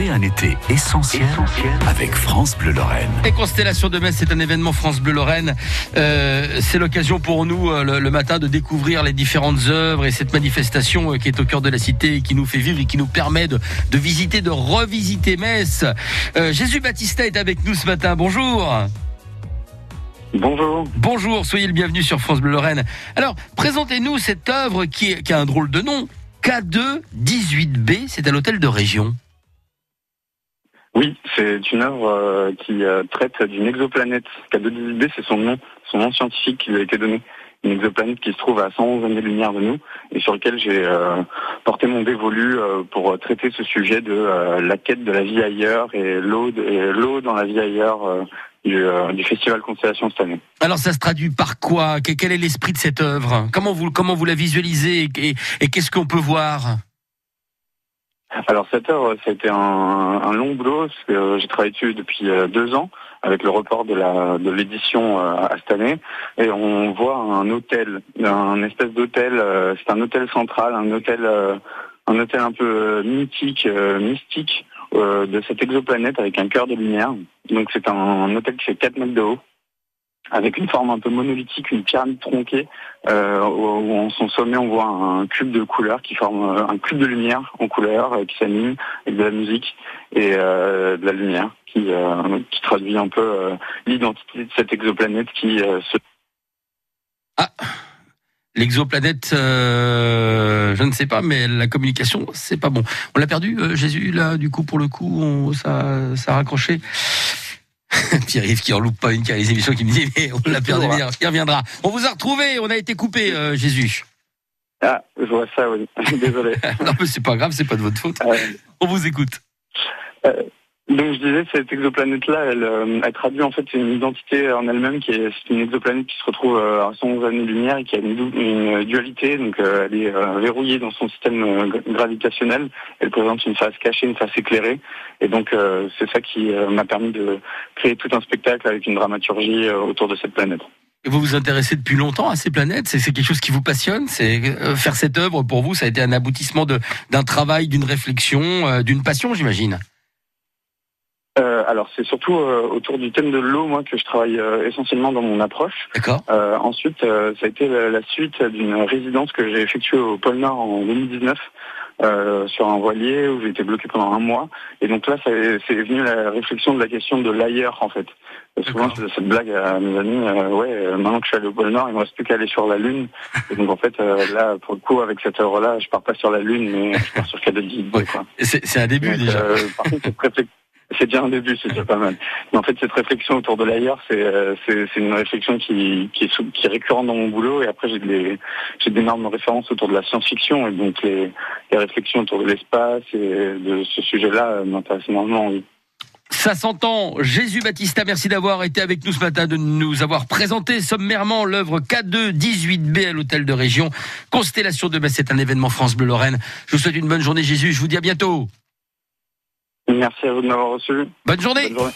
Vivez un été essentiel, avec France Bleu Lorraine. Et Constellation de Metz, c'est un événement France Bleu Lorraine. Euh, c'est l'occasion pour nous euh, le, le matin de découvrir les différentes œuvres et cette manifestation euh, qui est au cœur de la cité et qui nous fait vivre et qui nous permet de, de visiter, de revisiter Metz. Euh, Jésus Baptista est avec nous ce matin. Bonjour. Bonjour. Bonjour, soyez le bienvenu sur France Bleu Lorraine. Alors, présentez-nous cette œuvre qui, qui a un drôle de nom. K2 18B, c'est à l'hôtel de région. Oui, c'est une œuvre euh, qui euh, traite d'une exoplanète. K218b, c'est son nom, son nom scientifique qui lui a été donné. Une exoplanète qui se trouve à 111 années-lumière de nous et sur lequel j'ai euh, porté mon dévolu pour traiter ce sujet de la quête de la vie ailleurs et l'eau dans la vie ailleurs du, festival Constellation cette année. Alors ça se traduit par quoi? Que- Quel est l'esprit de cette œuvre? Comment vous comment vous la visualisez et qu'est-ce qu'on peut voir? Alors cette a été un, un long boulot, parce que j'ai travaillé dessus depuis euh, deux ans, avec le report de l'édition euh, à cette année, et on voit un hôtel, un espèce d'hôtel, euh, c'est un hôtel central, un hôtel, un hôtel un peu mythique, mystique de cette exoplanète avec un cœur de lumière. Donc c'est un, un hôtel qui fait 4 mètres de haut, avec une forme un peu monolithique, une pyramide tronquée, euh, où, en son sommet on voit un cube de couleur qui forme euh, un cube de lumière en couleur euh, qui s'anime avec de la musique et de la lumière qui, qui traduit un peu l'identité de cette exoplanète qui se L'exoplanète, euh, je ne sais pas, mais la communication, c'est pas bon. On l'a perdu, Jésus, là, du coup, pour le coup, ça, ça a raccroché. Pierre-Yves qui en loupe pas une qui a les émissions qui me dit, mais on l'a perdu, Toujours, il reviendra. On vous a retrouvé, on a été coupé, euh, Jésus. Ah, je vois ça, oui. Désolé. Non, mais c'est pas grave, c'est pas de votre faute. Euh, On vous écoute. Donc je disais, cette exoplanète-là, elle, euh, elle traduit en fait une identité en elle-même qui est, une exoplanète qui se retrouve euh, à 111 années-lumière et qui a une, une dualité, donc euh, elle est verrouillée dans son système gra- gravitationnel. Elle présente une face cachée, une face éclairée, et donc c'est ça qui m'a permis de créer tout un spectacle avec une dramaturgie autour de cette planète. Et vous vous intéressez depuis longtemps à ces planètes? C'est quelque chose qui vous passionne? C'est faire cette œuvre pour vous, ça a été un aboutissement d'un travail, d'une réflexion, d'une passion, j'imagine? Alors c'est surtout euh, autour du thème de l'eau, moi, que je travaille euh, essentiellement dans mon approche. D'accord. Euh, ensuite, euh, ça a été la, la suite d'une résidence que j'ai effectuée au pôle Nord en 2019 euh, sur un voilier où j'ai été bloqué pendant un mois. Et donc là, c'est venu la réflexion de la question de l'ailleurs, en fait. Euh, souvent, D'accord. je fais cette blague à mes amis, euh, ouais, maintenant que je suis allé au pôle Nord, il me reste plus qu'à aller sur la Lune. Et donc, en fait, euh, là, pour le coup, avec cette œuvre-là, je pars pas sur la Lune, mais je pars sur K2 Ouais. quoi. C'est c'est un début Donc, déjà. euh, par contre, cette réflexion, c'est déjà un début, c'est déjà pas mal. Mais en fait, cette réflexion autour de l'ailleurs, c'est euh, une réflexion qui est, récurrente dans mon boulot. Et après, j'ai d'énormes références autour de la science-fiction et donc les, réflexions autour de l'espace et de ce sujet-là euh, m'intéressent énormément. Ça s'entend. Jésus Baptista, merci d'avoir été avec nous ce matin, de nous avoir présenté sommairement l'œuvre K2 18B à l'hôtel de région. Constellation de Metz, c'est un événement France Bleu Lorraine. Je vous souhaite une bonne journée, Jésus. Je vous dis à bientôt. Merci à vous de m'avoir reçu. Bonne journée. Bonne journée.